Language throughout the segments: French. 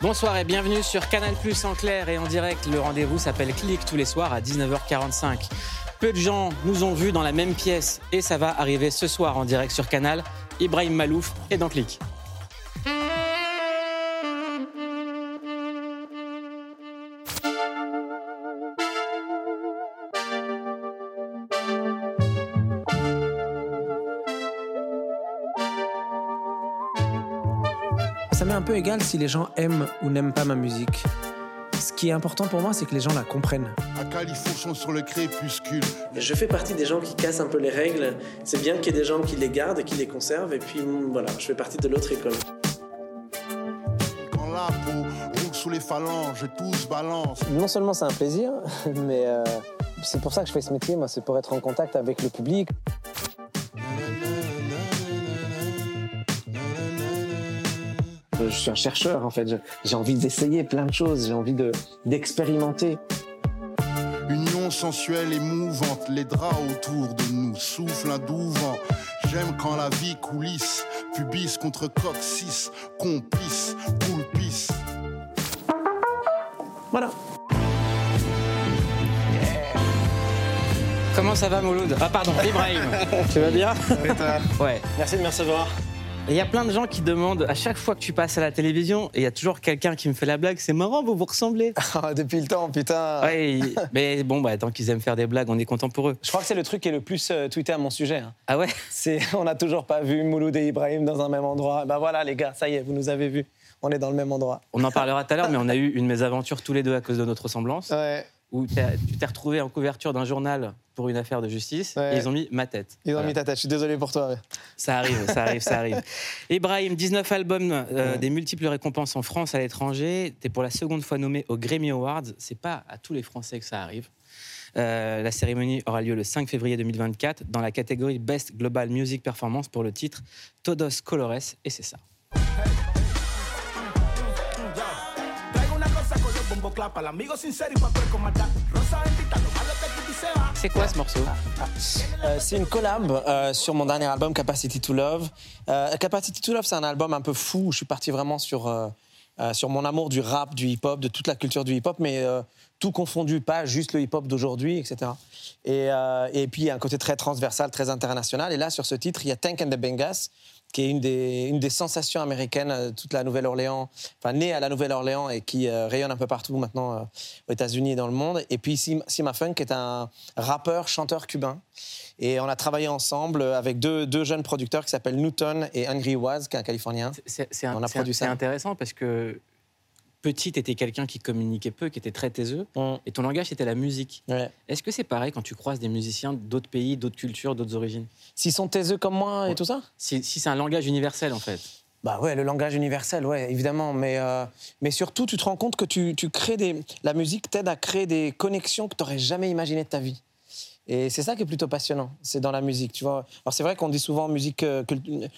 Bonsoir et bienvenue sur Canal Plus en clair et en direct. Le rendez-vous s'appelle Click tous les soirs à 19h45. Peu de gens nous ont vus dans la même pièce et ça va arriver ce soir en direct sur Canal. Ibrahim Malouf est dans Click. Égal si les gens aiment ou n'aiment pas ma musique. Ce qui est important pour moi, c'est que les gens la comprennent. À califourchon sur le crépuscule. Je fais partie des gens qui cassent un peu les règles. C'est bien qu'il y ait des gens qui les gardent et qui les conservent. Et puis mm, voilà, je fais partie de l'autre école. Quand la peau roule sous les phalanges, tous balance. Non seulement c'est un plaisir, mais euh, c'est pour ça que je fais ce métier. Moi, c'est pour être en contact avec le public. Je suis un chercheur en fait. J'ai envie d'essayer plein de choses. J'ai envie de- d'expérimenter. Union sensuelle et mouvante, les draps autour de nous soufflent un doux vent. J'aime quand la vie coulisse, pubis contre coccyx, complice, coulpisse. Voilà. Comment ça va Mouloud? Ah pardon, Ibrahim. tu vas bien? Ouais. Merci de me recevoir. Il y a plein de gens qui demandent à chaque fois que tu passes à la télévision, et il y a toujours quelqu'un qui me fait la blague, c'est marrant, vous vous ressemblez. Depuis le temps, putain. Ouais, mais bon, bah, tant qu'ils aiment faire des blagues, on est content pour eux. Je crois que c'est le truc qui est le plus euh, tweeté à mon sujet. hein. Ah ouais? C'est, on n'a toujours pas vu Mouloud et Ibrahim dans un même endroit. Ben voilà, les gars, ça y est, vous nous avez vus. On est dans le même endroit. On en parlera tout à l'heure, mais on a eu une mésaventure tous les deux à cause de notre ressemblance, Ouais. Où tu t'es retrouvé en couverture d'un journal pour une affaire de justice, Ouais. et ils ont mis ma tête. Ils ont Voilà. mis ta tête. Je suis désolé pour toi. ouais. Ça arrive, ça arrive, ça arrive. Ibrahim, 19 albums, euh, des multiples récompenses en France, à l'étranger. Tu es pour la seconde fois nommé aux Grammy Awards. C'est pas à tous les Français que ça arrive. Euh, la cérémonie aura lieu le 5 février 2024 dans la catégorie Best Global Music Performance pour le titre Todos Colores, et c'est ça. Cosa con el bombo clap al amigo sincero y papel con maldad. Rosa bendita, lo malo te quita y se va. C'est quoi ce morceau? Euh, c'est une collab euh, sur mon dernier album Capacity to Love. Euh, Capacity to Love, c'est un album un peu fou. où Je suis parti vraiment sur, euh, euh, sur mon amour du rap, du hip-hop, de toute la culture du hip-hop, mais euh, tout confondu, pas juste le hip-hop d'aujourd'hui, etc. Et, euh, et puis, il y a un côté très transversal, très international. Et là, sur ce titre, il y a Tank and the Bangas, qui est une des, une des sensations américaines, euh, toute la Nouvelle-Orléans, enfin née à la Nouvelle-Orléans et qui euh, rayonne un peu partout maintenant euh, aux États-Unis et dans le monde. Et puis Sim- Sima Funk est un rappeur, chanteur cubain. Et on a travaillé ensemble avec deux, deux jeunes producteurs qui s'appellent Newton et Angry Waz, qui est un Californien. C'est c'est un- On a c'est- produit ça. c'est intéressant parce que petit, t'étais quelqu'un qui communiquait peu, qui était très taiseux, Mm. et ton langage, c'était la musique. Ouais. Est-ce que c'est pareil quand tu croises des musiciens d'autres pays, d'autres cultures, d'autres origines? S'ils sont taiseux comme moi et tout ça? Si, si c'est un langage universel, en fait. Bah ouais, le langage universel, ouais, évidemment. Mais, euh, mais surtout, tu te rends compte que tu, tu crées des. La musique t'aide à créer des connexions que tu n'aurais jamais imaginées de ta vie. Et c'est ça qui est plutôt passionnant, c'est dans la musique, tu vois. Alors c'est vrai qu'on dit souvent musique, euh,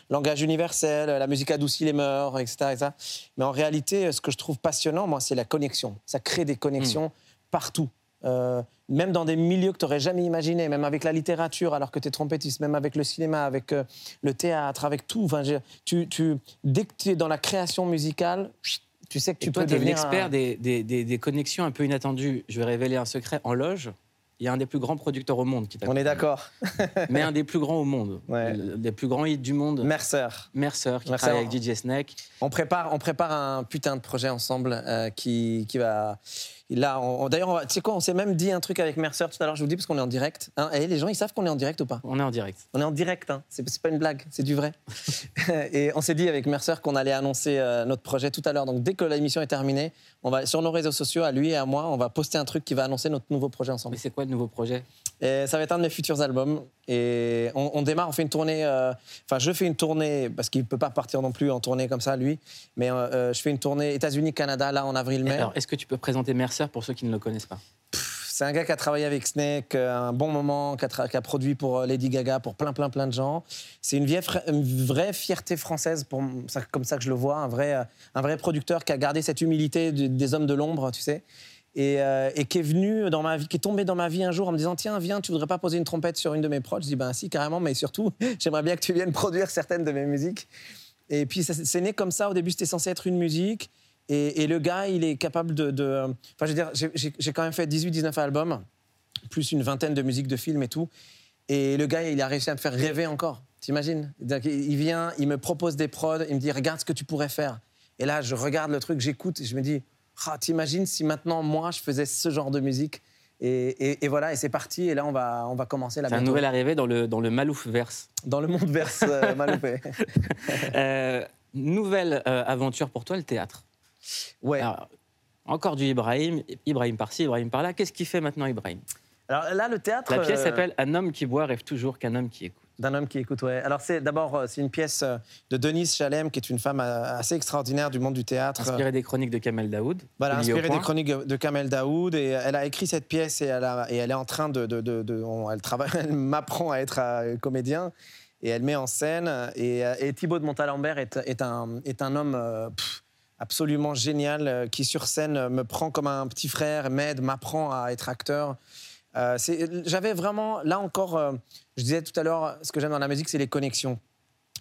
langage universel, la musique adoucit les mœurs, etc., etc. Mais en réalité, ce que je trouve passionnant, moi, c'est la connexion. Ça crée des connexions partout. Euh, même dans des milieux que tu n'aurais jamais imaginés, même avec la littérature, alors que tu es trompettiste, même avec le cinéma, avec euh, le théâtre, avec tout. Enfin, je- tu, tu, dès que tu es dans la création musicale, tu sais que Et tu toi, peux tu es devenir l'expert un- des, des- des- des connexions un peu inattendues. Je vais révéler un secret. En loge, il y a un des plus grands producteurs au monde qui t'a On est d'accord. Mais un des plus grands au monde. Ouais. Le- Des plus grands hits du monde. Mercer. Mercer, qui Mercer. travaille avec DJ Snake. On prépare, on prépare un putain de projet ensemble euh, qui, qui va. Là, d'ailleurs, tu sais quoi, on s'est même dit un truc avec Mercer tout à l'heure, je vous le dis parce qu'on est en direct. Hein. Et les gens, ils savent qu'on est en direct ou pas? On est en direct. On est en direct, hein. c'est pas une blague, c'est du vrai. et on s'est dit avec Mercer qu'on allait annoncer euh, notre projet tout à l'heure. Donc dès que l'émission est terminée, on va sur nos réseaux sociaux, à lui et à moi, on va poster un truc qui va annoncer notre nouveau projet ensemble. Mais c'est quoi le nouveau projet? Et ça va être un de mes futurs albums. Et on, on démarre, on fait une tournée. euh, Enfin, je fais une tournée, parce qu'il ne peut pas partir non plus en tournée comme ça, lui. Mais euh, je fais une tournée États-Unis-Canada, là, en avril-mai. Alors, est-ce que tu peux présenter Mercer pour ceux qui ne le connaissent pas C'est un gars qui a travaillé avec Snake euh, un bon moment, qui a, produit pour euh, Lady Gaga, pour plein, plein, plein de gens. C'est une, vraie fierté française, comme ça que je le vois, un vrai, euh, un vrai producteur qui a gardé cette humilité des hommes de l'ombre, tu sais. et, qui est venu dans ma vie, qui est tombé dans ma vie un jour en me disant tiens viens tu voudrais pas poser une trompette sur une de mes prods? Je dis ben si carrément mais surtout j'aimerais bien que tu viennes produire certaines de mes musiques. Et puis c'est né comme ça. Au début c'était censé être une musique et, et le gars il est capable de, de- enfin je veux dire j'ai- quand même fait 18-19 albums plus une vingtaine de musiques de films et tout. Et le gars, il a réussi à me faire rêver encore. T'imagines? Il vient, il me propose des prods, il me dit regarde ce que tu pourrais faire. Et là, je regarde le truc, j'écoute et je me dis ah, t'imagines si maintenant moi je faisais ce genre de musique? Et, et- et voilà, et c'est parti. Et là, on va, on va commencer la C'est un nouvel arrivé dans le, dans le Malouf verse. dans le monde verse euh, Maloupé. Euh, nouvelle euh, aventure pour toi, le théâtre. Ouais. Alors, encore du Ibrahim, Ibrahim par-ci, Ibrahim par-là. Qu'est-ce qu'il fait maintenant, Ibrahim? Alors là, le théâtre. La pièce euh, s'appelle Un homme qui boit rêve toujours qu'un homme qui écoute. D'un homme qui écoute, ouais. Alors c'est d'abord euh, c'est une pièce euh, de Denise Chalem, qui est une femme assez extraordinaire du monde du théâtre. Inspiré des chroniques de Kamel Daoud. Voilà, inspirée des chroniques de Kamel Daoud. Et elle a écrit cette pièce et elle, a- et elle est en train de. de- de- de- on- elle, travaille, elle m'apprend à être comédien et elle met en scène. Et, et Thibaut de Montalembert est, est un, est un homme pff, absolument génial euh, qui, sur scène, euh, me prend comme un petit frère, m'aide, m'apprend à être acteur. Euh, J'avais vraiment, là encore, je disais tout à l'heure, ce que j'aime dans la musique, c'est les connexions.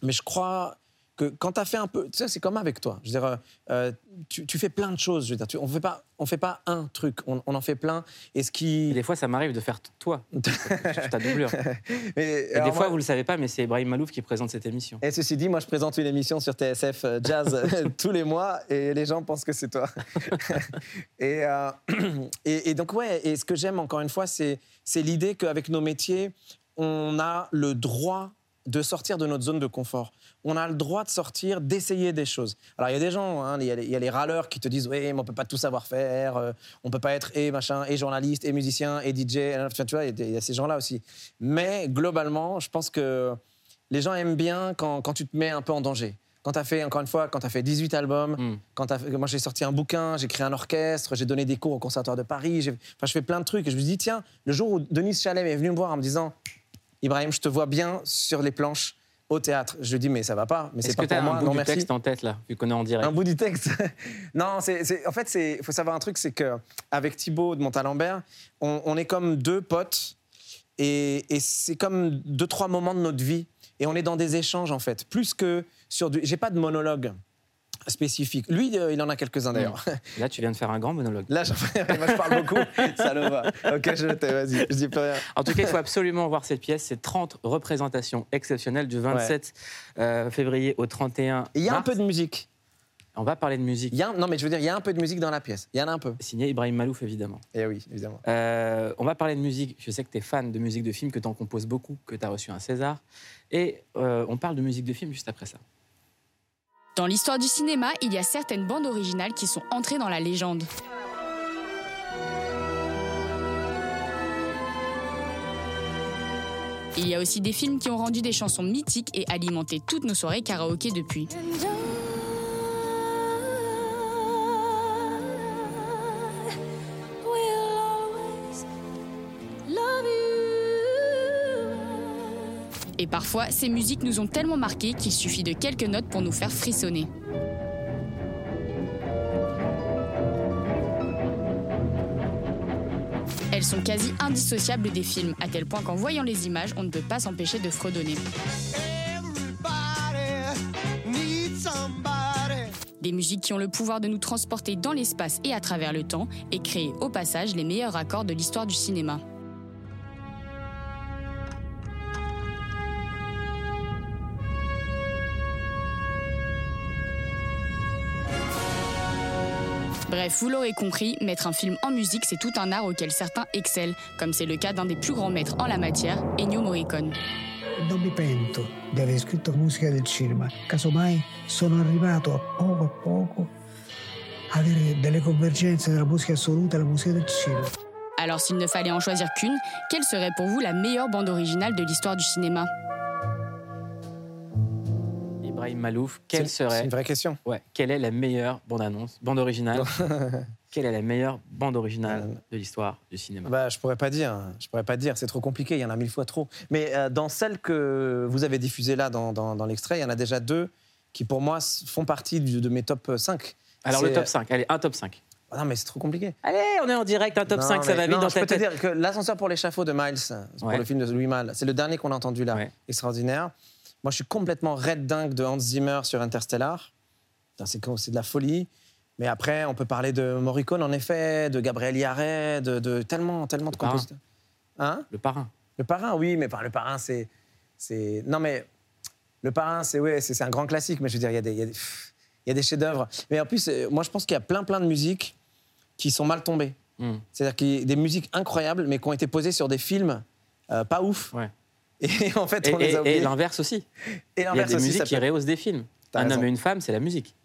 Mais je crois que quand tu as fait un peu, tu sais, c'est comme avec toi. Je veux dire, euh, euh, tu, tu fais plein de choses. Je veux dire, tu- on fait pas, on fait pas un truc, on, on en fait plein. Et ce Et qui, des fois, ça m'arrive de faire toi. Ta doublure. Mais, Et des fois, moi- vous le savez pas, mais c'est Ibrahim Malouf qui présente cette émission. Et ceci dit, moi, je présente une émission sur TSF euh, Jazz tous les mois et les gens pensent que c'est toi. et, euh, et, et donc, ouais, et ce que j'aime encore une fois, c'est c'est l'idée qu'avec nos métiers, on a le droit de sortir de notre zone de confort. On a le droit de sortir, d'essayer des choses. Alors, il y a des gens, hein, il y, a les- il y a les râleurs qui te disent Oui, mais on peut pas tout savoir faire, euh, on peut pas être et machin, et journaliste, et musicien, et DJ. Tu vois, il y a y ces gens-là aussi. Mais globalement, je pense que les gens aiment bien quand, quand tu te mets un peu en danger. Quand tu as fait, encore une fois, quand tu as fait 18 albums, Mm. quand fait- moi j'ai sorti un bouquin, j'ai créé un orchestre, j'ai donné des cours au Conservatoire de Paris, enfin, je fais plein de trucs. Et je me dis, tiens, le jour où Denise Chalem est venue me voir en me disant, Ibrahim, je te vois bien sur les planches au théâtre. Je lui dis, mais ça va pas, mais c'est que pas as pour moi, un bout non du merci. texte en tête, là, vu qu'on est en direct Un bout du texte Non, c'est, en fait, il faut savoir un truc, c'est qu'avec Thibaut de Montalembert, on, on est comme deux potes et, et c'est comme deux, trois moments de notre vie. Et on est dans des échanges, en fait. Plus que sur du. J'ai pas de monologue spécifique. Lui, euh, il en a quelques-uns d'ailleurs. Là, tu viens de faire un grand monologue. Là, moi, je parle beaucoup. Ça le va. Ok, je t'ai, vas-y, je dis plus rien. En tout cas, il faut absolument voir cette pièce. C'est 30 représentations exceptionnelles du 27 euh, février au 31 Et Il y a un peu de musique. On va parler de musique. Il y a, un- non, mais je veux dire, il y a un peu de musique dans la pièce. Il y en a un peu. Signé Ibrahim Malouf, évidemment. Et oui, évidemment. Euh, on va parler de musique. Je sais que tu es fan de musique de film, que tu en composes beaucoup, que tu as reçu un César. Et euh, on parle de musique de film juste après ça. Dans l'histoire du cinéma, il y a certaines bandes originales qui sont entrées dans la légende. Il y a aussi des films qui ont rendu des chansons mythiques et alimenté toutes nos soirées karaoké depuis. Et parfois, ces musiques nous ont tellement marqués qu'il suffit de quelques notes pour nous faire frissonner. Elles sont quasi indissociables des films, à tel point qu'en voyant les images, on ne peut pas s'empêcher de fredonner. Des musiques qui ont le pouvoir de nous transporter dans l'espace et à travers le temps et créer au passage les meilleurs accords de l'histoire du cinéma. Bref, vous l'aurez compris, mettre un film en musique, c'est tout un art auquel certains excellent, comme c'est le cas d'un des plus grands maîtres en la matière, Ennio Morricone. Non mi pento di aver scritto musica del cinema, casomai sono arrivato a poco a poco a avere delle convergenze tra la musica assoluta e la musica del cinema. Alors s'il ne fallait en choisir qu'une, quelle serait pour vous la meilleure bande originale de l'histoire du cinéma? Malouf, quelle C'est- C'est serait une vraie question. ouais, quelle est la meilleure bande-annonce, bande originale Quelle est la meilleure bande originale de l'histoire du cinéma Bah, je pourrais pas dire. Je pourrais pas dire. C'est trop compliqué. Il y en a mille fois trop. Mais euh, dans celles que vous avez diffusées là, dans, dans- dans l'extrait, il y en a déjà deux qui, pour moi, font partie du- de mes top 5. Alors le top 5, allez, un top 5. Ah non, mais c'est trop compliqué. Allez, on est en direct, un top Non, 5, ça va vite non, dans je ta peux te dire que l'ascenseur pour l'échafaud de Miles, pour Ouais. le film de Louis Malle, c'est le dernier qu'on a entendu là. Ouais. Extraordinaire. Moi, je suis complètement red dingue de Hans Zimmer sur Interstellar. C'est de la folie. Mais après, on peut parler de Morricone, en effet, de Gabriel Yaret, de, de tellement, tellement de compositeurs. Hein? Le parrain. Le parrain, oui, mais par le parrain, c'est. Non, mais le parrain, c'est ouais, un grand classique, mais je veux dire, il y a des, il y a des, chefs-d'œuvre. Mais en plus, euh, moi, je pense qu'il y a plein, plein de musiques qui sont mal tombées. Hmm. C'est-à-dire qu'il y a des musiques incroyables, mais qui ont été posées sur des films euh, pas ouf. Ouais. Et en fait, Et, les l'inverse aussi. Et Il y a l'inverse des aussi, musiques ça qui rehaussent des films. Un raison. homme et une femme, c'est la musique.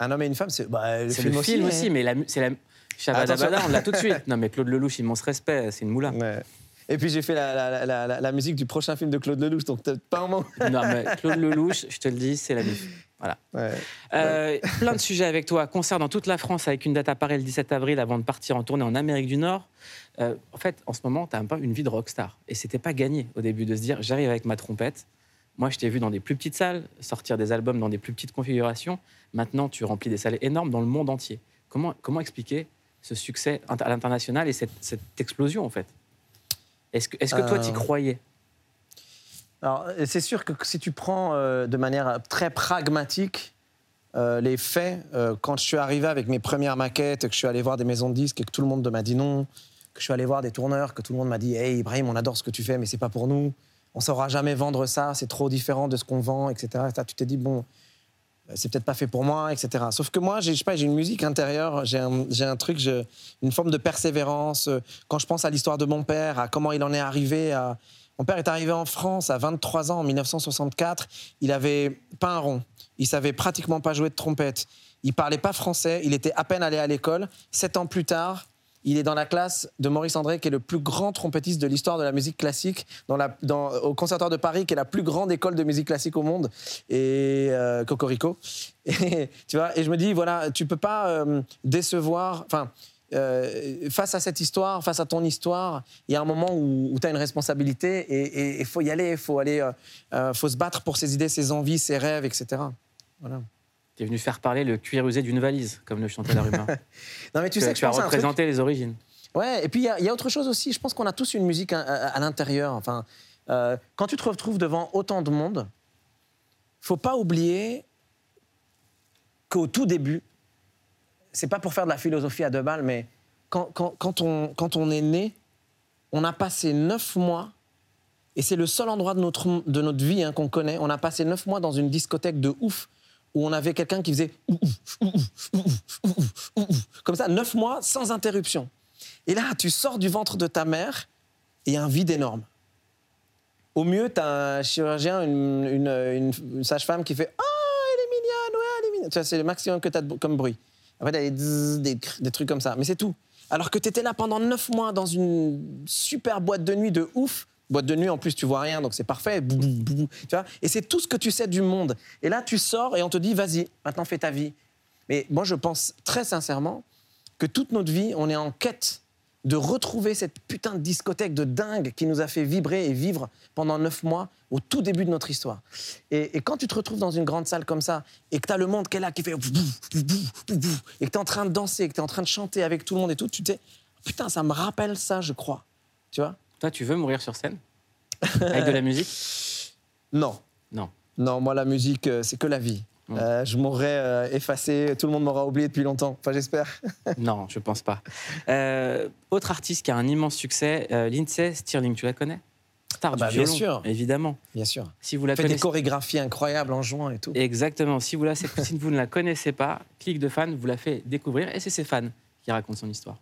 Un homme et une femme, c'est bah, le film le aussi. film mais- aussi, mais la c'est la. Shabadabada, Attention. on l'a tout de suite. Non, mais Claude Lelouch, immense respect, c'est une moula. Ouais. Et puis j'ai fait la, la- la- la- la musique du prochain film de Claude Lelouch, donc t'as pas un moment. Non, mais Claude Lelouch, je te le dis, c'est la mif. Voilà. Ouais. Euh, plein de sujets avec toi. Concert dans toute la France avec une date à Paris le 17 avril avant de partir en tournée en Amérique du Nord. Euh, en fait, en ce moment, tu as un peu une vie de rockstar. Et c'était pas gagné au début de se dire j'arrive avec ma trompette. Moi, je t'ai vu dans des plus petites salles, sortir des albums dans des plus petites configurations. Maintenant, tu remplis des salles énormes dans le monde entier. Comment, comment expliquer ce succès à l'international et cette, cette explosion, en fait? Est-ce que, est-ce que toi, Euh, tu croyais? Alors, euh, c'est sûr que si tu prends euh, de manière très pragmatique euh, les faits, euh, quand je suis arrivé avec mes premières maquettes, que je suis allé voir des maisons de disques et que tout le monde m'a dit non, que je suis allé voir des tourneurs, que tout le monde m'a dit Hey Ibrahim, on adore ce que tu fais, mais c'est pas pour nous, on saura jamais vendre ça, c'est trop différent de ce qu'on vend, etc. Tu t'es dit Bon, euh, c'est peut-être pas fait pour moi, etc. Sauf que moi, j'ai, je sais pas, j'ai une musique intérieure, j'ai un, j'ai un truc, une forme de persévérance. Euh, Quand je pense à l'histoire de mon père, à comment il en est arrivé à. Mon père est arrivé en France à 23 ans en 1964. Il avait pas un rond. Il savait pratiquement pas jouer de trompette. Il parlait pas français. Il était à peine allé à l'école. Sept ans plus tard, il est dans la classe de Maurice André, qui est le plus grand trompettiste de l'histoire de la musique classique, dans la, dans- au Conservatoire de Paris, qui est la plus grande école de musique classique au monde, et euh, Cocorico. Et, tu vois, et je me dis, voilà, tu peux pas euh, décevoir. Enfin, euh, face à cette histoire, face à ton histoire, il y a un moment où, tu as une responsabilité et il faut y aller, il faut aller, faut se battre pour ses idées, ses envies, ses rêves, etc. Voilà. Tu es venu faire parler le cuir usé d'une valise, comme le chantait la rumeur. Non, mais tu sais que je tu as truc- représenté les origines. Ouais, et puis il y a- il y, a autre chose aussi. Je pense qu'on a tous une musique à, à- à l'intérieur. Enfin, euh, quand tu te retrouves devant autant de monde, faut pas oublier qu'au tout début, c'est pas pour faire de la philosophie à deux balles, mais quand, quand- quand on, quand on est né, on a passé neuf mois, et c'est le seul endroit de notre, de notre vie hein, qu'on connaît, on a passé neuf mois dans une discothèque de ouf, où on avait quelqu'un qui faisait comme ça, neuf mois sans interruption. Et là, tu sors du ventre de ta mère et il y a un vide énorme. Au mieux, tu as un chirurgien, une, une- sage-femme qui fait Ah, elle est mignonne, ouais, elle est mignonne. Tu c'est le maximum que tu as comme bruit. Après, t'as des, des, des trucs comme ça. Mais c'est tout. Alors que tu étais là pendant neuf mois dans une super boîte de nuit de ouf. Boîte de nuit, en plus, tu vois rien, donc c'est parfait. Bou, bou, tu vois et c'est tout ce que tu sais du monde. Et là, tu sors et on te dit Vas-y, maintenant fais ta vie. Mais moi, je pense très sincèrement que toute notre vie, on est en quête de retrouver cette putain de discothèque de dingue qui nous a fait vibrer et vivre pendant neuf mois au tout début de notre histoire. Et, et quand tu te retrouves dans une grande salle comme ça et que tu as le monde qui est là, qui fait et que tu es en train de danser, que tu es en train de chanter avec tout le monde et tout, tu te dis putain, ça me rappelle ça, je crois. Tu vois? Toi, tu veux mourir sur scène Avec de la musique Non. Non. Non, moi, la musique, euh, c'est que la vie. Ouais. Euh, je mourrais euh, effacé, tout le monde m'aura oublié depuis longtemps. Enfin, j'espère. Non, je pense pas. Euh, autre artiste qui a un immense succès, Lindsay Stirling, tu la connais? Star Ah du bah, bien sûr. évidemment. Bien sûr. Si vous la Fait des chorégraphies incroyables en juin et tout. exactement. Si vous, la, si vous ne la connaissez pas, clic de fan vous la fait découvrir et c'est ses fans qui racontent son histoire.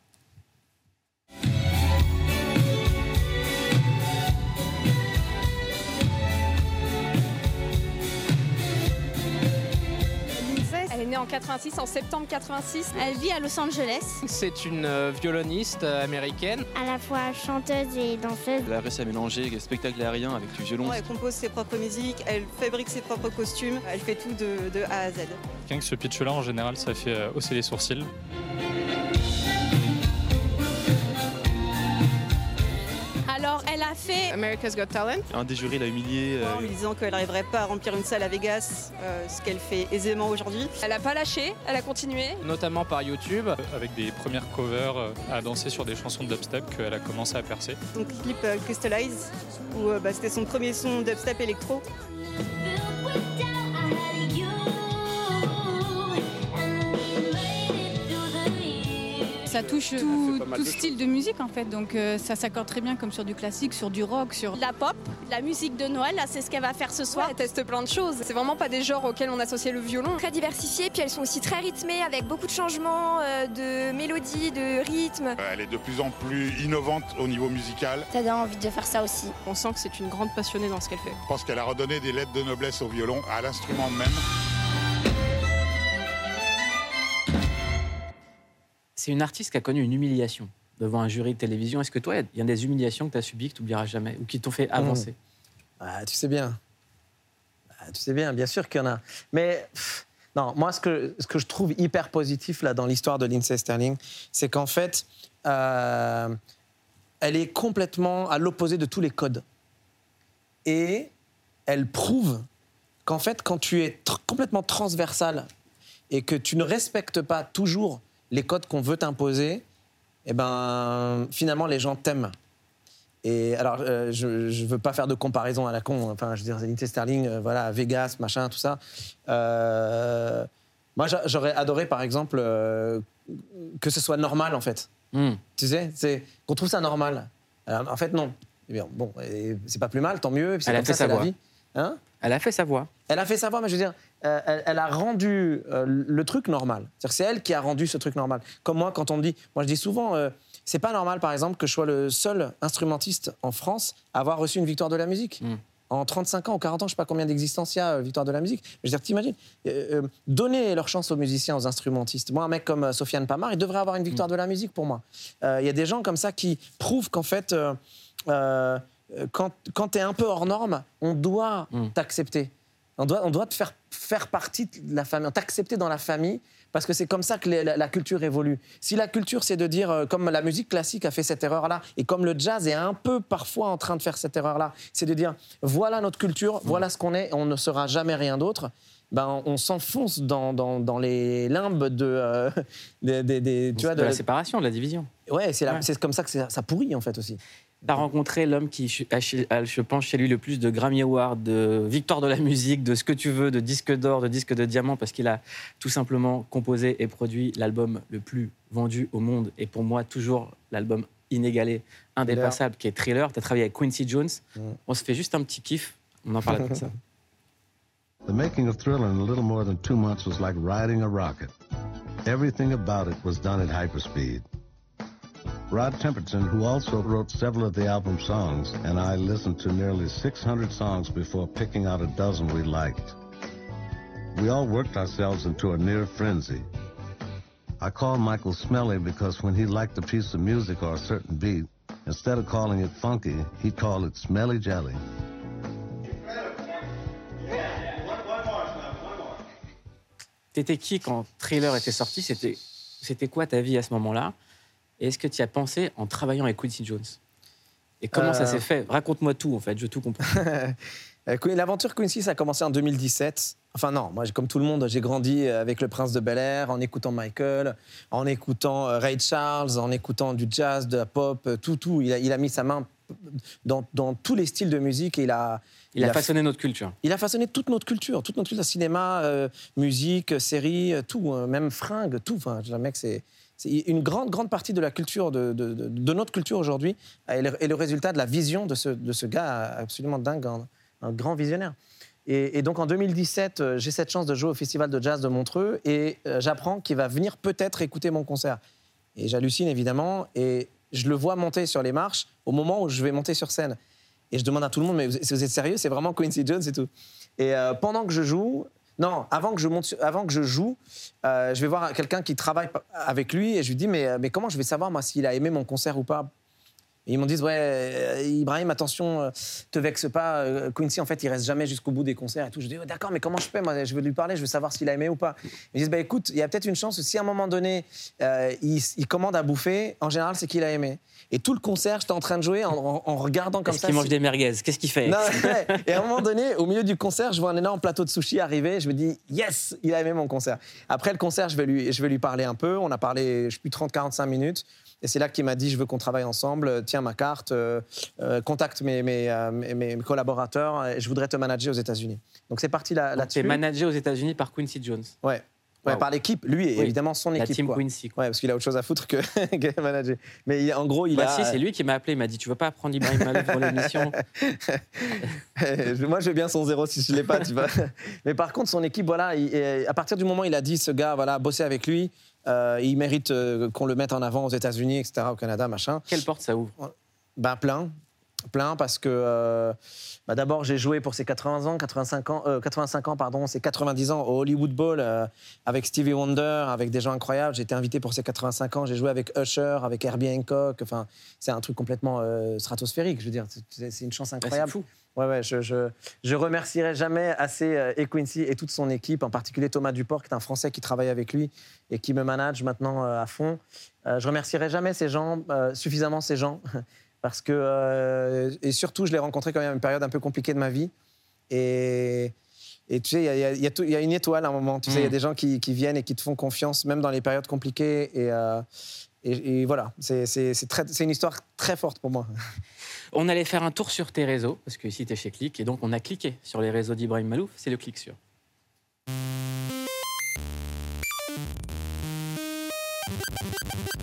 En 86, en septembre 86. Elle vit à Los Angeles. C'est une euh, violoniste euh, américaine. À la fois chanteuse et danseuse. Elle a réussi à mélanger spectacle aérien avec du violon. Elle compose ses propres musiques, elle fabrique ses propres costumes, elle fait tout de, de A à Z. Quelqu'un qui se pitch là, en général, ça fait euh, hausser les sourcils. Elle a fait America's Got Talent. Un des jurys l'a humilié. En lui disant qu'elle n'arriverait pas à remplir une salle à Vegas, euh, ce qu'elle fait aisément aujourd'hui. Elle a pas lâché, elle a continué. Notamment par YouTube. Avec des premières covers euh, à danser sur des chansons de dubstep qu'elle a commencé à percer. Son clip euh, Crystallize, où euh, bah, c'était son premier son dubstep électro. Ça touche tout, tout style de musique en fait, donc euh, ça s'accorde très bien comme sur du classique, sur du rock, sur La pop, la musique de Noël, là, c'est ce qu'elle va faire ce soir. Elle teste plein de choses. C'est vraiment pas des genres auxquels on associait le violon. Très diversifiées, puis elles sont aussi très rythmées avec beaucoup de changements euh, de mélodie, de rythme. Euh, Elle est de plus en plus innovante au niveau musical. T'as envie de faire ça aussi. On sent que c'est une grande passionnée dans ce qu'elle fait. Je pense qu'elle a redonné des lettres de noblesse au violon, à l'instrument même. C'est une artiste qui a connu une humiliation devant un jury de télévision. Est-ce que toi, il y a des humiliations que tu as subies que tu n'oublieras jamais ou qui t'ont fait avancer? Ah, tu sais bien. Ah, tu sais bien, bien sûr qu'il y en a. Mais pff, non, moi, ce que, ce que je trouve hyper positif là, dans l'histoire de Lindsay Sterling, c'est qu'en fait, euh, elle est complètement à l'opposé de tous les codes. Et elle prouve qu'en fait, quand tu es tr- complètement transversal et que tu ne respectes pas toujours les codes qu'on veut t'imposer, eh ben, finalement, les gens t'aiment. Et alors, euh, je ne veux pas faire de comparaison à la con. Enfin, je veux dire, Sterling, euh, voilà, Vegas, machin, tout ça. Euh, moi, j'a- j'aurais adoré, par exemple, que ce soit normal, en fait. Hmm. Tu sais, c'est qu'on trouve ça normal. Alors, en fait, non. Eh bien, bon, c'est pas plus mal, tant mieux. et puis c'est Elle a fait ça, sa voix. Hein Elle a fait sa voix. elle a fait savoir, mais je veux dire, euh, elle, elle a rendu euh, le truc normal. C'est elle qui a rendu ce truc normal. Comme moi, quand on me dit, moi je dis souvent, euh, c'est pas normal, par exemple, que je sois le seul instrumentiste en France à avoir reçu une victoire de la musique. En 35 ans ou 40 ans, je sais pas combien d'existence il y a, victoire de la musique. Je veux dire, t'imagines, donner leur chance aux musiciens, aux instrumentistes. Moi, un mec comme Sofiane Pamar, il devrait avoir une victoire de la musique pour moi. Il y a des gens comme ça qui prouvent qu'en fait, quand, quand tu es un peu hors norme, on doit t'accepter. On doit, on doit te faire, faire partie de la famille, t'accepter dans la famille, parce que c'est comme ça que les- la, la culture évolue. Si la culture, c'est de dire, euh, comme la musique classique a fait cette erreur-là, et comme le jazz est un peu parfois en train de faire cette erreur-là, c'est de dire, voilà notre culture, voilà ce qu'on est, on ne sera jamais rien d'autre. Ben, on s'enfonce dans, dans, dans les limbes de, euh, des, des- des- tu vois, de la séparation, de la division. Ouais, c'est Ouais. comme ça que ça, ça pourrit en fait aussi. Tu as rencontré l'homme qui a, je pense, chez lui le plus de Grammy Awards, de victoire de la musique, de ce que tu veux, de disque d'or, de disque de diamant, parce qu'il a tout simplement composé et produit l'album le plus vendu au monde, et pour moi, toujours l'album inégalé, indépassable, qui est Thriller. Tu as travaillé avec Quincy Jones. On se fait juste un petit kiff. On en parle après ça. The making of Thriller in a little more than two months was like riding a rocket. Everything about it was done at hyperspeed. Rod Temperton, who also wrote several of the album's songs, and I listened to nearly 600 songs before picking out a dozen we liked. We all worked ourselves into a near frenzy. I called Michael Smelly because when he liked a piece of music or a certain beat, instead of calling it funky, he'd call it smelly jelly. T'étais qui quand Thriller était sorti c'était quoi ta vie à ce moment-là Et est-ce que tu y as pensé en travaillant avec Quincy Jones? Et comment ça Euh. s'est fait? Raconte-moi tout, en fait, je veux tout comprends. Euh, L'aventure Quincy, ça a commencé en 2017. Enfin non, moi comme tout le monde, j'ai grandi euh, avec le Prince de Bel Air, en écoutant Michael, en écoutant Ray Charles, en écoutant du jazz, de la pop, tout, tout. Il a, il a mis sa main dans, dans tous les styles de musique et il a... Il a façonné notre culture. Il a façonné toute notre culture, toute notre culture, cinéma, euh, musique, série, tout, euh, même fringues, tout. Enfin, je dirais, mec, c'est une grande, grande partie de la culture, de, de- notre culture aujourd'hui, est le, résultat de la vision de ce, de ce gars absolument dingue, un, grand visionnaire. Et, et donc en 2017, euh, j'ai cette chance de jouer au Festival de jazz de Montreux et euh, j'apprends qu'il va venir peut-être écouter mon concert. Et j'hallucine évidemment et je le vois monter sur les marches au moment où je vais monter sur scène. Et je demande à tout le monde, mais vous, vous êtes sérieux? C'est vraiment Quincy Jones et tout. Et euh, pendant que je joue, non, avant que je, monte, avant que je joue, euh, je vais voir quelqu'un qui travaille avec lui et je lui dis, mais, euh, mais comment je vais savoir, moi, s'il a aimé mon concert ou pas? Et ils m'ont dit, ouais, euh, Ibrahim, attention, euh, te vexe pas. euh, Quincy, en fait, il reste jamais jusqu'au bout des concerts et tout. Je dis, d'accord, mais comment je fais Moi, je veux lui parler, je veux savoir s'il a aimé ou pas. Ils disent, bah écoute, il y a peut-être une chance, si à un moment donné, euh, il, il commande à bouffer, en général, c'est qu'il a aimé. Et tout le concert, j'étais en train de jouer en, en- en regardant comme Est-ce ça. qu'il mange si- des merguez? Qu'est-ce qu'il fait? Non, ouais. Et à un moment donné, au milieu du concert, je vois un énorme plateau de sushi arriver. Je me dis, yes, il a aimé mon concert. Après le concert, je vais lui, je vais lui parler un peu. On a parlé, je sais plus, 30-45 minutes. Et c'est là qu'il m'a dit, je veux qu'on travaille ensemble. Tiens ma carte, euh, euh, contacte mes, mes, euh, mes- mes collaborateurs. Et je voudrais te manager aux États-unis. Donc c'est parti là- Tu là-dessus. es managé aux États-Unis par Quincy Jones. Ouais. Ouais, Wow. par l'équipe, lui et Oui. évidemment son La équipe. team quoi. Quincy, Ouais, parce qu'il a autre chose à foutre que, que manager. Mais il- en gros, il bah a. si, c'est lui qui m'a appelé. Il m'a dit Tu veux pas apprendre Ibrahim Malouf pour l'émission? Moi, je veux bien son zéro si je l'ai pas, tu vois. Mais par contre, son équipe, voilà, il- à partir du moment où il a dit, ce gars, voilà, bosser avec lui, euh, il mérite euh, qu'on le mette en avant aux États-Unis, etc., au Canada, machin. Quelle porte ça ouvre? Ben plein, plein parce que euh, bah, d'abord j'ai joué pour ses 80 ans, 85 ans, euh, 85 ans pardon, ses 90 ans au Hollywood Bowl euh, avec Stevie Wonder, avec des gens incroyables. J'ai été invité pour ses 85 ans. J'ai joué avec Usher, avec Herbie Hancock. Enfin, c'est un truc complètement euh, stratosphérique. Je veux dire, c'est une chance incroyable. fou. Ouais, ouais, je, je, je remercierai jamais assez euh, et Quincy et toute son équipe, en particulier Thomas Duport, qui est un Français qui travaille avec lui et qui me manage maintenant euh, à fond. Euh, je remercierai jamais ces gens, suffisamment ces gens, parce que euh, et surtout, je l'ai rencontré quand même à une période un peu compliquée de ma vie. Et, et tu sais, il y a- y, a- y a tout- il y a une étoile à un moment. Tu sais, il y a Mm. des gens qui, qui viennent et qui te font confiance, même dans les périodes compliquées. Et, euh, et, et voilà, c'est une histoire très forte pour moi. On allait faire un tour sur tes réseaux, parce que ici tu es chez Click, et donc on a cliqué sur les réseaux d'Ibrahim Malouf, c'est le clic sur.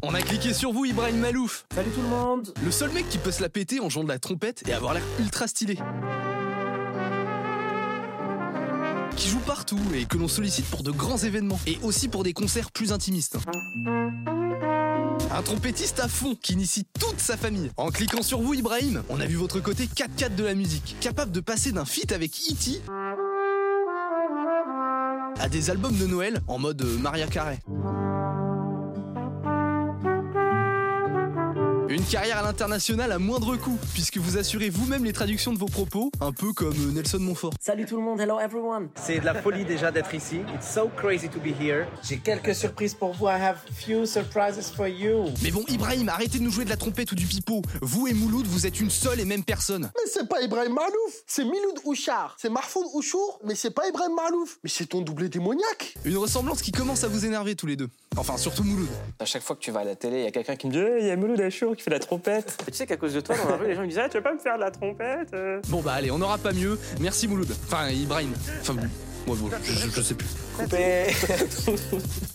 On a cliqué sur vous, Ibrahim Malouf. Salut tout le monde. Le seul mec qui peut se la péter en jouant de la trompette et avoir l'air ultra stylé. Qui joue partout et que l'on sollicite pour de grands événements et aussi pour des concerts plus intimistes. Un trompettiste à fond qui initie toute sa famille. En cliquant sur vous, Ibrahim, on a vu votre côté 4-4 de la musique, capable de passer d'un feat avec E.T. à des albums de Noël en mode euh, Maria Carey. Une carrière à l'international à moindre coût, puisque vous assurez vous-même les traductions de vos propos, un peu comme euh, Nelson Montfort. Salut tout le monde, hello everyone. C'est de la folie déjà d'être ici. It's so crazy to be here. J'ai quelques surprises pour vous. I have few surprises for you. Mais bon, Ibrahim, arrêtez de nous jouer de la trompette ou du pipeau. Vous et Mouloud, vous êtes une seule et même personne. Mais c'est pas Ibrahim Malouf, c'est Miloud Ouchar. C'est Marfoud Ouchour, mais c'est pas Ibrahim Malouf. Mais c'est ton doublé démoniaque. Une ressemblance qui commence à vous énerver tous les deux. Enfin, surtout Mouloud. À chaque fois que tu vas à la télé, il y a quelqu'un qui me dit Hey, il y a Mouloud Achour qui fait la trompette. Et tu sais qu'à cause de toi, dans la rue, les gens me disent Ah, tu veux pas me faire de la trompette euh Bon bah allez, on n'aura pas mieux. Merci Mouloud. Enfin, Ibrahim. Enfin, bon, je, je- je sais plus. Coupé.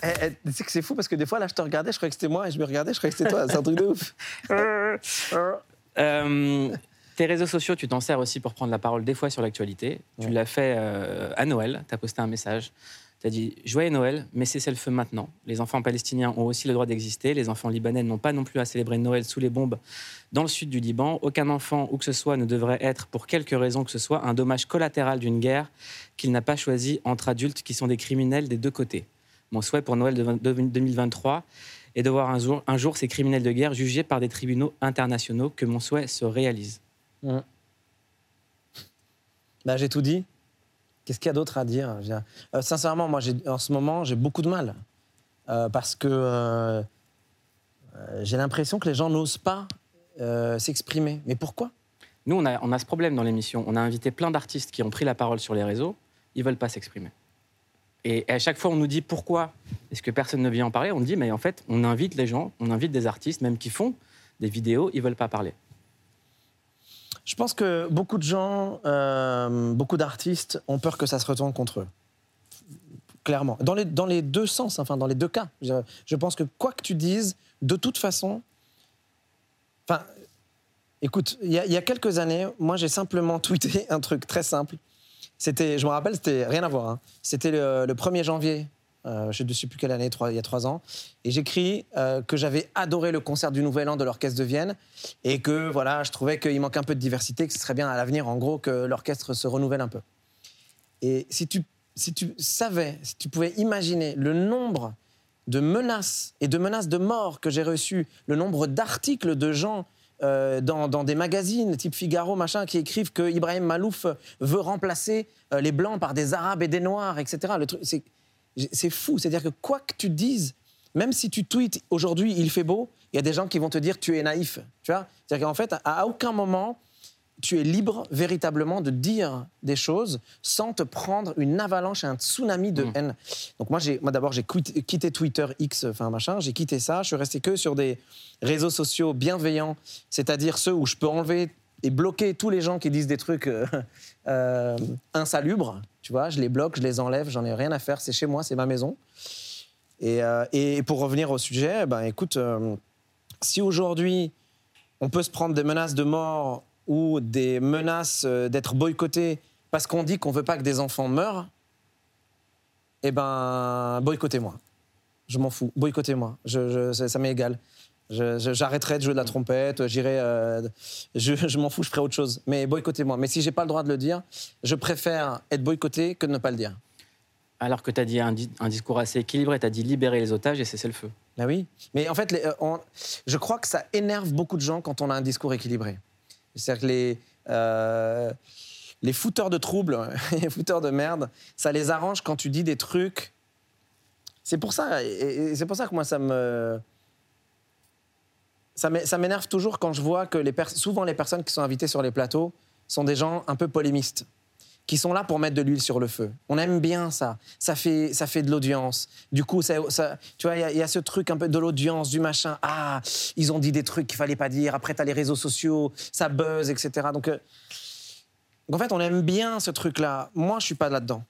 Eh, eh, tu sais que c'est fou parce que des fois, là, je te regardais, je croyais que c'était moi et je me regardais, je croyais que c'était toi. C'est un truc de ouf. Euh, tes réseaux sociaux, tu t'en sers aussi pour prendre la parole des fois sur l'actualité. Tu l'as fait euh, à Noël, tu as posté un message. Tu as dit Joyeux Noël, mais cessez le feu maintenant. Les enfants palestiniens ont aussi le droit d'exister. Les enfants libanais n'ont pas non plus à célébrer Noël sous les bombes dans le sud du Liban. Aucun enfant, où que ce soit, ne devrait être, pour quelque raison que ce soit, un dommage collatéral d'une guerre qu'il n'a pas choisi entre adultes qui sont des criminels des deux côtés. Mon souhait pour Noël de vingt- de 2023 est de voir un jour, ces criminels de guerre jugés par des tribunaux internationaux, que mon souhait se réalise. Mm. Bah, j'ai tout dit. Qu'est-ce qu'il y a d'autre à dire, euh, Sincèrement, moi, en ce moment, j'ai beaucoup de mal. Euh, parce que euh, j'ai l'impression que les gens n'osent pas s'exprimer. Mais pourquoi? Nous, on a, ce problème dans l'émission. On a invité plein d'artistes qui ont pris la parole sur les réseaux. Ils veulent pas s'exprimer. Et à chaque fois, on nous dit pourquoi est-ce que personne ne vient en parler? On dit, mais en fait, on invite les gens, on invite des artistes, même qui font des vidéos, ils veulent pas parler. Je pense que beaucoup de gens, euh, beaucoup d'artistes ont peur que ça se retourne contre eux. Clairement. Dans les, dans les deux sens, enfin, dans les deux cas. Je, pense que quoi que tu dises, de toute façon. Enfin, écoute, il y, a- il y a quelques années, moi, j'ai simplement tweeté un truc très simple. C'était, je me rappelle, c'était rien à voir. hein. C'était le, le 1er janvier, euh, je ne sais plus quelle année, il y a trois ans. Et j'écris euh, que j'avais adoré le concert du Nouvel An de l'Orchestre de Vienne et que voilà, je trouvais qu'il manque un peu de diversité, que ce serait bien à l'avenir, en gros, que l'orchestre se renouvelle un peu. Et si tu, si tu savais, si tu pouvais imaginer le nombre de menaces et de menaces de mort que j'ai reçues, le nombre d'articles de gens euh, dans, dans des magazines type Figaro, machin, qui écrivent que Ibrahim Malouf veut remplacer les Blancs par des Arabes et des Noirs, etc. Le truc, c'est, c'est fou. C'est-à-dire que quoi que tu dises, même si tu tweets aujourd'hui, il fait beau, il y a des gens qui vont te dire tu es naïf. Tu vois? C'est-à-dire qu'en fait, à, aucun moment, tu es libre véritablement de dire des choses sans te prendre une avalanche et un tsunami de haine. Donc moi, moi d'abord, j'ai quitté, quitté Twitter X, enfin machin, j'ai quitté ça. Je suis resté que sur des réseaux sociaux bienveillants, c'est-à-dire ceux où je peux enlever et bloquer tous les gens qui disent des trucs euh, euh, insalubres. Tu vois, je les bloque, je les enlève, j'en ai rien à faire. C'est chez moi, c'est ma maison. Et, euh, pour revenir au sujet, ben écoute, si aujourd'hui on peut se prendre des menaces de mort ou des menaces d'être boycotté parce qu'on dit qu'on veut pas que des enfants meurent, eh ben boycottez-moi. Je m'en fous, boycottez-moi. Ça ça m'est égal. J'arrêterai de jouer de la trompette, j'irai. euh, je je m'en fous, je ferai autre chose. Mais boycottez-moi. Mais si j'ai pas le droit de le dire, je préfère être boycotté que de ne pas le dire. Alors que tu as dit un, di- un discours assez équilibré, tu as dit libérer les otages et cesser le feu. Ben oui. Mais en fait, les- euh, on- je crois que ça énerve beaucoup de gens quand on a un discours équilibré. C'est-à-dire que les, euh, les fouteurs de troubles, les fouteurs de merde, ça les arrange quand tu dis des trucs. C'est pour ça, et- et c'est pour ça que moi ça me. Ça m'é- ça m'énerve toujours quand je vois que les souvent les personnes qui sont invitées sur les plateaux sont des gens un peu polémistes qui sont là pour mettre de l'huile sur le feu. On aime bien ça. Ça fait, ça fait de l'audience. Du coup, ça, ça- tu vois, il y a- il y, a ce truc un peu de l'audience, du machin. Ah, ils ont dit des trucs qu'il fallait pas dire. Après, tu as les réseaux sociaux, ça buzz, etc. Donc, euh, donc, en fait, on aime bien ce truc-là. Moi, je suis pas là-dedans.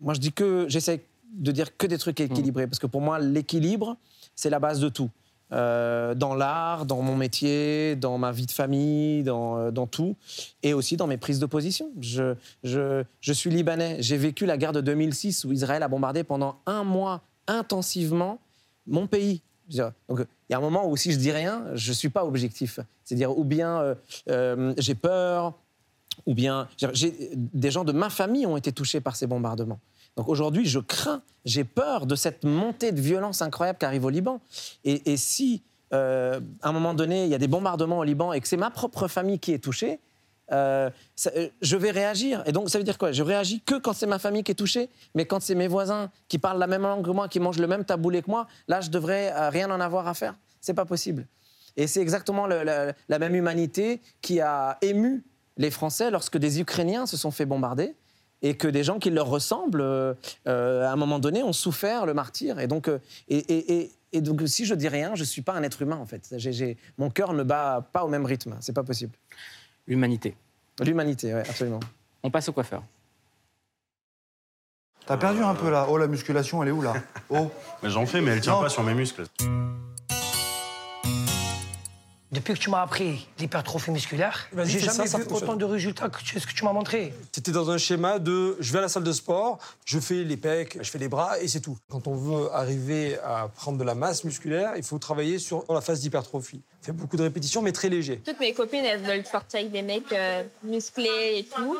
Moi, je dis que j'essaie de dire que des trucs équilibrés, parce que pour moi, l'équilibre, c'est la base de tout. Euh, dans l'art, dans mon métier, dans ma vie de famille, dans, euh, dans tout, et aussi dans mes prises de position. Je, je, je suis libanais. J'ai vécu la guerre de 2006 où Israël a bombardé pendant un mois intensivement mon pays. Donc, il y a un moment où si je dis rien, je suis pas objectif. C'est-à-dire, ou bien euh, j'ai peur, ou bien des gens de ma famille ont été touchés par ces bombardements. Donc aujourd'hui, je crains, j'ai peur de cette montée de violence incroyable qui arrive au Liban. Et, si, euh, à un moment donné, il y a des bombardements au Liban et que c'est ma propre famille qui est touchée, euh, euh, je vais réagir. Et donc, ça veut dire quoi? Je réagis que quand c'est ma famille qui est touchée, mais quand c'est mes voisins qui parlent la même langue que moi, qui mangent le même taboulé que moi, là, je devrais rien en avoir à faire. C'est pas possible. Et c'est exactement la même humanité qui a ému les Français lorsque des Ukrainiens se sont fait bombarder et que des gens qui leur ressemblent, euh, euh, à un moment donné, ont souffert le martyr. Et donc, euh, et, et- et- et donc si je dis rien, je suis pas un être humain, en fait. J'ai- j'ai- mon cœur ne bat pas au même rythme. C'est pas possible. L'humanité. L'humanité, oui, absolument. On passe au coiffeur. T'as perdu un peu là. Oh, la musculation, elle est où là? Oh. Mais j'en fais, mais elle tient Non. pas sur mes muscles. Depuis que tu m'as appris l'hypertrophie musculaire, Vas-y, j'ai fais jamais ça, ça vu autant de résultats que tu- ce que tu m'as montré. T'étais dans un schéma de je vais à la salle de sport, je fais les pecs, je fais les bras et c'est tout. Quand on veut arriver à prendre de la masse musculaire, il faut travailler sur la phase d'hypertrophie. Fais beaucoup de répétitions, mais très léger. Toutes mes copines, elles veulent sortir avec des mecs euh, musclés et tout.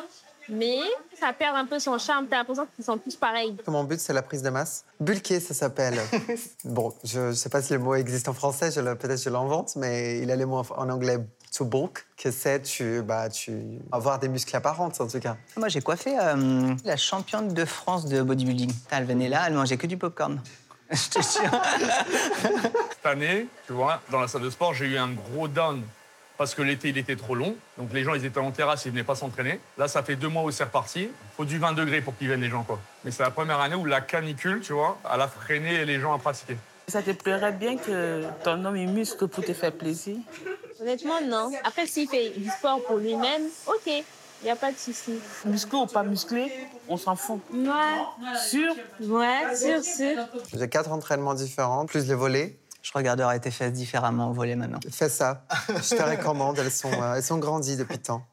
Mais ça perd un peu son charme. T'as l'impression qu'ils sont tous pareils. Mon but, c'est la prise de masse. Bulker, ça s'appelle. bon, je ne sais pas si le mot existe en français, peut-être je l'invente, mais il a le mot en, anglais to bulk, que c'est tu, bah, tu avoir des muscles apparents, en tout cas. Moi, j'ai coiffé euh, la championne de France de bodybuilding. Elle venait là, elle mangeait que du popcorn. Je te jure. Cette année, tu vois, dans la salle de sport, j'ai eu un gros down parce que l'été, il était trop long. Donc les gens, ils étaient en terrasse, ils venaient pas s'entraîner. Là, ça fait deux mois où c'est reparti. faut du 20 degrés pour qu'ils viennent, les gens, quoi. Mais c'est la première année où la canicule, tu vois, elle a freiné les gens à pratiquer. Ça te plairait bien que ton homme il muscle pour te faire plaisir? Honnêtement, non. Après, s'il fait du sport pour lui-même, OK. Il n'y a pas de souci. Musclé ou pas musclé, on s'en fout. Ouais. Sûr? Ouais, sûr, sûr. J'ai quatre entraînements différents, plus les volets. Je regarderai tes fesses différemment au volet maintenant. Fais ça. Je te recommande, elles sont, euh, elles sont grandies depuis le temps.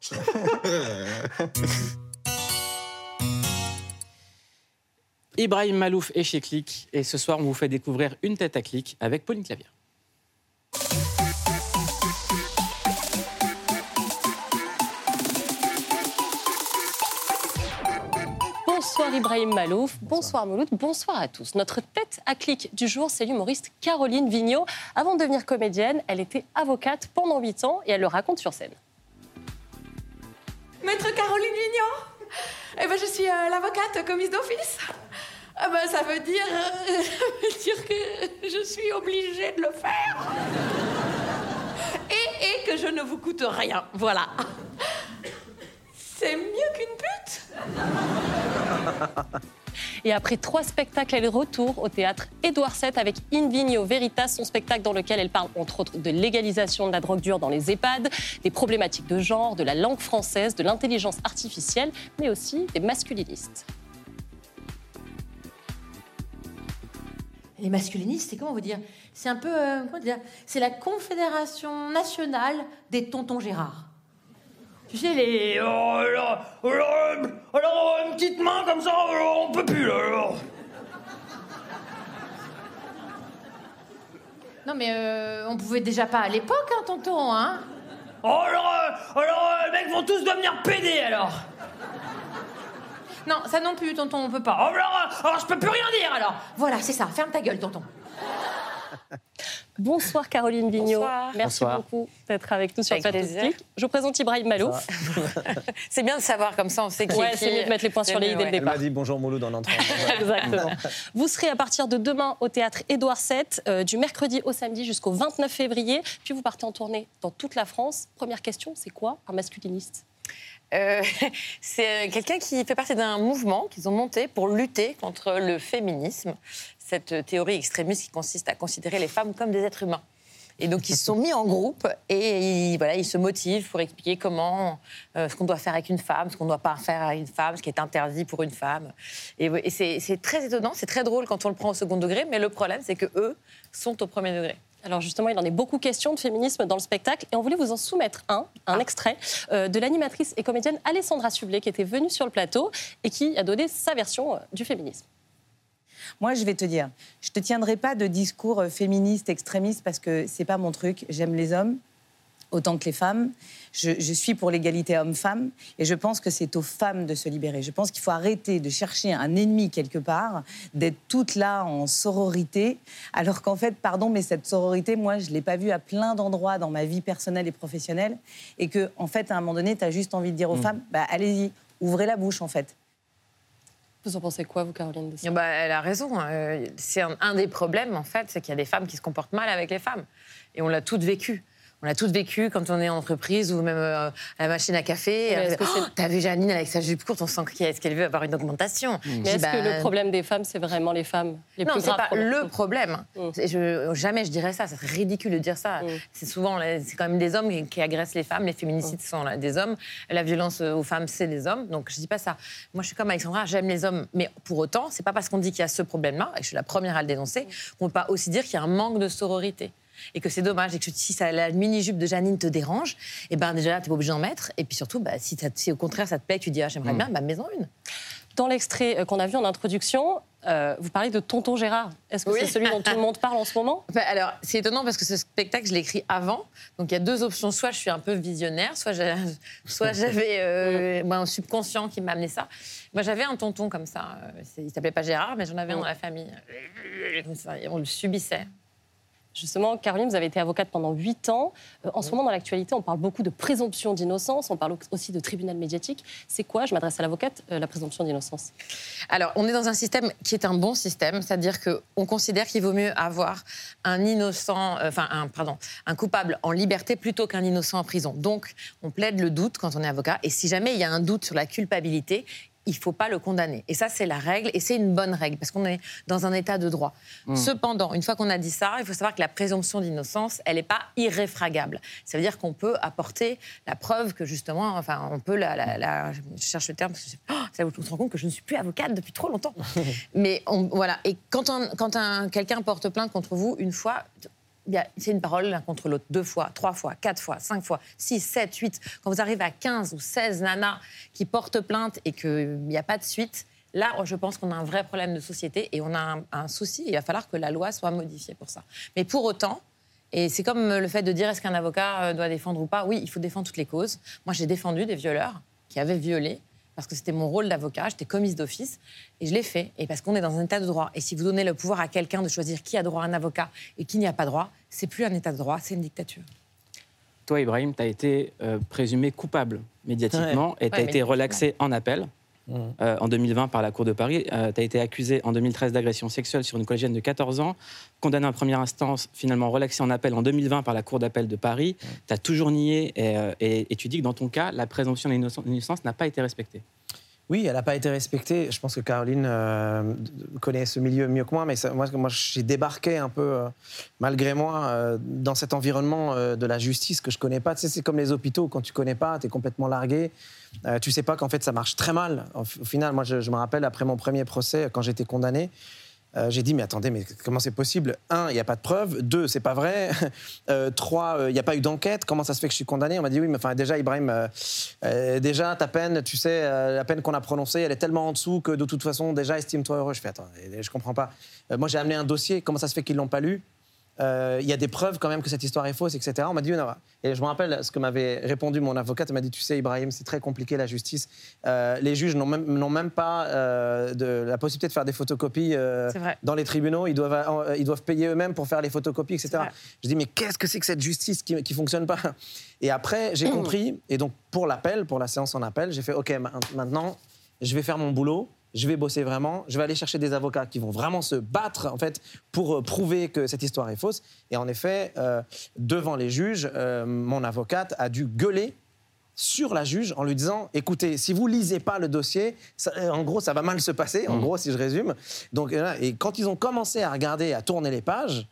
Ibrahim Malouf est chez Click et ce soir on vous fait découvrir une tête à clic avec Pauline Clavier. Bonsoir Ibrahim Malouf, bonsoir Mouloud, bonsoir à tous. Notre tête à clic du jour, c'est l'humoriste Caroline Vigneault. Avant de devenir comédienne, elle était avocate pendant 8 ans et elle le raconte sur scène. Maître Caroline Vigneault Eh ben, je suis euh, l'avocate commise d'office. Ah ben, ça veut dire, euh, ça veut dire que je suis obligée de le faire. Et, que je ne vous coûte rien. Voilà. C'est mieux. Et après trois spectacles, elle est retour au théâtre Édouard VII avec Invigno Veritas, son spectacle dans lequel elle parle entre autres de légalisation de la drogue dure dans les EHPAD, des problématiques de genre, de la langue française, de l'intelligence artificielle, mais aussi des masculinistes. Les masculinistes, c'est comment vous dire? C'est un peu, euh, C'est la Confédération nationale des tontons Gérard. Tu sais, les. Oh, alors, alors, alors, une petite main comme ça, alors, on peut plus, là, alors. Non, mais euh, on pouvait déjà pas à l'époque, hein, tonton, hein Oh, alors, euh, alors, euh, les mecs vont tous devenir pédés, alors Non, ça non plus, tonton, on peut pas. Oh, alors, euh, alors je peux plus rien dire, alors Voilà, c'est ça, ferme ta gueule, tonton. Bonsoir Caroline Vigneault. Bonsoir. Merci Bonsoir. beaucoup d'être avec nous sur. Clic. Je vous présente Ibrahim Malouf. c'est bien de savoir comme ça, on sait qui Ouais, est qui. c'est mieux de mettre les points sur les i dès le départ. Elle m'a dit bonjour Mouloud en entrant. Exactement. Vous serez à partir de demain au théâtre Édouard VII, euh, du mercredi au samedi jusqu'au 29 février. Puis vous partez en tournée dans toute la France. Première question, c'est quoi un masculiniste? Euh, c'est euh, quelqu'un qui fait partie d'un mouvement qu'ils ont monté pour lutter contre le féminisme, cette théorie extrémiste qui consiste à considérer les femmes comme des êtres humains. Et donc ils se sont mis en groupe et ils, voilà, ils se motivent pour expliquer comment, euh, ce qu'on doit faire avec une femme, ce qu'on ne doit pas faire avec une femme, ce qui est interdit pour une femme. Et, c'est très étonnant, c'est très drôle quand on le prend au second degré, mais le problème c'est que eux sont au premier degré. Alors justement, il en est beaucoup question de féminisme dans le spectacle et on voulait vous en soumettre un, un Ah. extrait euh, de l'animatrice et comédienne Alessandra Sublet qui était venue sur le plateau et qui a donné sa version euh, du féminisme. Moi, je vais te dire, je te tiendrai pas de discours euh, féministe, extrémiste, parce que c'est pas mon truc. J'aime les hommes autant que les femmes. Je, je suis pour l'égalité homme-femme et je pense que c'est aux femmes de se libérer. Je pense qu'il faut arrêter de chercher un ennemi quelque part, d'être toutes là en sororité, alors qu'en fait, pardon, mais cette sororité, moi, je l'ai pas vue à plein d'endroits dans ma vie personnelle et professionnelle, et que, en fait, à un moment donné, tu as juste envie de dire aux Mm. femmes, bah, allez-y, ouvrez la bouche, en fait. Vous en pensez quoi, vous, Caroline Bah, elle a raison. euh, C'est un, un des problèmes, en fait, c'est qu'il y a des femmes qui se comportent mal avec les femmes. Et on l'a toutes vécu. On l'a toutes vécu quand on est en entreprise ou même euh, à la machine à café. Oh, c'est- T'as vu Janine avec sa jupe courte, on sent qu'elle qu'elle veut avoir une augmentation? Mais dis, est-ce bah, que le problème des femmes, c'est vraiment les femmes les non, c'est pas problèmes le problème. C'est- Je, jamais je dirais ça. Ça serait ridicule de dire ça. C'est souvent, c'est quand même des hommes qui, agressent les femmes. Les féminicides sont là, des hommes. La violence aux femmes, c'est des hommes. Donc je dis pas ça. Moi, je suis comme Alexandra. J'aime les hommes, mais pour autant, c'est pas parce qu'on dit qu'il y a ce problème-là, et je suis la première à le dénoncer, qu'on peut pas aussi dire qu'il y a un manque de sororité. Et que c'est dommage, et que si ça, la mini-jupe de Janine te dérange, et ben déjà, t'es pas obligé d'en mettre. Et puis surtout, bah, si, ça- si au contraire ça te plaît, tu dis, ah, j'aimerais bien, bah, mets-en une. Dans l'extrait euh, qu'on a vu en introduction, euh, vous parlez de Tonton Gérard. Est-ce que Oui. c'est celui dont tout le monde parle en ce moment? Enfin, alors, c'est étonnant parce que ce spectacle, je l'ai écrit avant. Donc, il y a deux options. Soit je suis un peu visionnaire, soit j'avais euh, moi, un subconscient qui m'a amené ça. Moi, j'avais un tonton comme ça. Euh, Il s'appelait pas Gérard, mais j'en avais un dans la famille. Comme ça, et on le subissait. Justement, Caroline, vous avez été avocate pendant 8 ans. Euh, en ce moment, dans l'actualité, on parle beaucoup de présomption d'innocence, on parle aussi de tribunal médiatique. C'est quoi, je m'adresse à l'avocate, euh, la présomption d'innocence? Alors, on est dans un système qui est un bon système, c'est-à-dire qu'on considère qu'il vaut mieux avoir un innocent, euh, enfin, un, pardon, un coupable en liberté plutôt qu'un innocent en prison. Donc, on plaide le doute quand on est avocat, et si jamais il y a un doute sur la culpabilité, il ne faut pas le condamner. Et ça, c'est la règle, et c'est une bonne règle, parce qu'on est dans un état de droit. Mm. Cependant, une fois qu'on a dit ça, il faut savoir que la présomption d'innocence, elle n'est pas irréfragable. Ça veut dire qu'on peut apporter la preuve que justement, enfin, on peut la, la- la- je cherche le terme, parce que je- oh, ça vous se rend compte que je ne suis plus avocate depuis trop longtemps. Mais on- voilà, et quand, quand un- quelqu'un porte plainte contre vous une fois, c'est une parole l'un contre l'autre, deux fois, trois fois, quatre fois, cinq fois, six, sept, huit. Quand vous arrivez à 15 ou 16 nanas qui portent plainte et qu'il n'y a pas de suite, là, je pense qu'on a un vrai problème de société et on a un, un souci. Il va falloir que la loi soit modifiée pour ça. Mais pour autant, et c'est comme le fait de dire est-ce qu'un avocat euh, doit défendre ou pas? Oui, il faut défendre toutes les causes. Moi, j'ai défendu des violeurs qui avaient violé parce que c'était mon rôle d'avocat, j'étais commise d'office, et je l'ai fait, et parce qu'on est dans un état de droit. Et si vous donnez le pouvoir à quelqu'un de choisir qui a droit à un avocat et qui n'y a pas droit, c'est plus un état de droit, c'est une dictature. Toi, Ibrahim, tu as été euh, présumé coupable médiatiquement Ouais. et tu as Ouais, été relaxé en appel. Euh, en 2020 par la Cour de Paris. tu as été accusé en 2013 d'agression sexuelle sur une collégienne de 14 ans, condamné en première instance, finalement relaxé en appel en 2020 par la Cour d'appel de Paris. Tu as toujours nié et, euh, et- et tu dis que dans ton cas, la présomption d'innocence n'a pas été respectée. Oui, elle n'a pas été respectée. Je pense que Caroline euh, connaît ce milieu mieux que moi, mais ça- moi, j'ai débarqué un peu, euh, malgré moi, euh, dans cet environnement euh, de la justice que je connais pas. Tu sais, c'est comme les hôpitaux, quand tu connais pas, tu es complètement largué. Euh, tu sais pas qu'en fait, ça marche très mal. Au, au final, moi, je, je me rappelle, après mon premier procès, quand j'étais condamné, euh, j'ai dit, mais attendez, mais comment c'est possible? Un, il n'y a pas de preuves. Deux, c'est pas vrai. Euh, trois, euh, il n'y a pas eu d'enquête. Comment ça se fait que je suis condamné? On m'a dit, oui, mais enfin, déjà, Ibrahim, euh, euh, déjà, ta peine, tu sais, euh, la peine qu'on a prononcée, elle est tellement en dessous que de toute façon, déjà, estime-toi heureux. Je fais, attends, je comprends pas. Euh, moi, j'ai amené un dossier. Comment ça se fait qu'ils l'ont pas lu? Euh, il y a des preuves quand même que cette histoire est fausse, etc. On m'a dit, non. Et je me rappelle ce que m'avait répondu mon avocate. Elle m'a dit, tu sais, Ibrahim, c'est très compliqué la justice. Euh, les juges n'ont même, pas euh, de, la possibilité de faire des photocopies dans les tribunaux. Ils doivent, ils doivent payer eux-mêmes pour faire les photocopies, etc. Je dis, mais qu'est-ce que c'est que cette justice qui ne fonctionne pas? Et après, j'ai compris. Et donc, pour l'appel, pour la séance en appel, j'ai fait, OK, ma- maintenant, je vais faire mon boulot. Je vais bosser vraiment. Je vais aller chercher des avocats qui vont vraiment se battre en fait pour euh, prouver que cette histoire est fausse. Et en effet, euh, devant les juges, euh, mon avocate a dû gueuler sur la juge en lui disant écoutez, si vous lisez pas le dossier, ça- en gros, ça va mal se passer. En gros, si je résume. Donc, et quand ils ont commencé à regarder, à tourner les pages,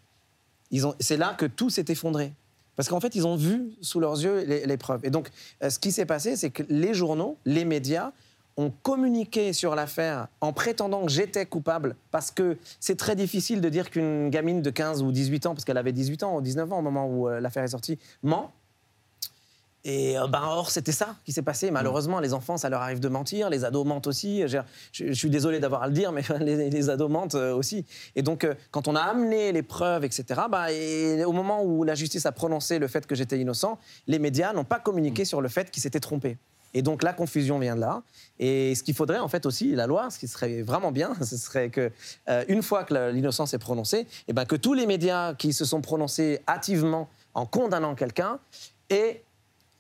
ils ont- c'est là que tout s'est effondré. Parce qu'en fait, ils ont vu sous leurs yeux les, les preuves. Et donc, ce qui s'est passé, c'est que les journaux, les médias, ont communiqué sur l'affaire en prétendant que j'étais coupable, parce que c'est très difficile de dire qu'une gamine de 15 ou 18 ans, parce qu'elle avait 18 ans ou 19 ans au moment où euh, l'affaire est sortie, ment. Et euh, ben, or, c'était ça qui s'est passé. Malheureusement, les enfants, ça leur arrive de mentir. Les ados mentent aussi. Je, suis désolé d'avoir à le dire, mais les, ados mentent euh, aussi. Et donc, quand on a amené les preuves, etc., bah, et au moment où la justice a prononcé le fait que j'étais innocent, les médias n'ont pas communiqué sur le fait qu'ils s'étaient trompés. Et donc la confusion vient de là. Et ce qu'il faudrait en fait aussi, la loi, ce qui serait vraiment bien, ce serait que euh, une fois que l'innocence est prononcée, et ben que tous les médias qui se sont prononcés hâtivement en condamnant quelqu'un aient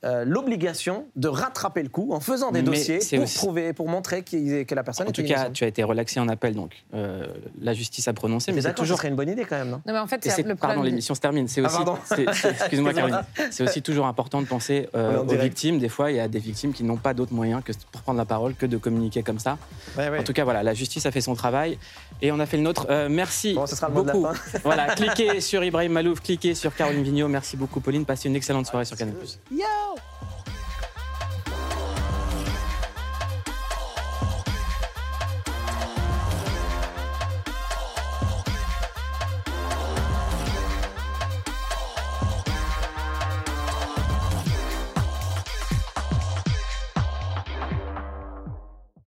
euh, l'obligation de rattraper le coup en faisant des Mais dossiers pour aussi- prouver, pour montrer que la personne En tout cas, tu as été relaxé en appel, donc euh, la justice a prononcé. Mais Mais c'est toujours serait une bonne idée quand même, non? Non, mais en fait, le pardon, l'émission se termine. C'est Ah, aussi, excuse-moi. Caroline, c'est aussi toujours important de penser euh, aux direct. victimes. Des fois, il y a des victimes qui n'ont pas d'autre moyen que pour prendre la parole que de communiquer comme ça. Ouais, ouais. En tout cas, voilà, la justice a fait son travail et on a fait le nôtre. Euh, merci Bon, ce sera beaucoup. voilà, cliquez sur Ibrahim Malouf, cliquez sur Caroline Vigneault. Merci beaucoup, Pauline. Passez une excellente soirée sur Canal+. Yo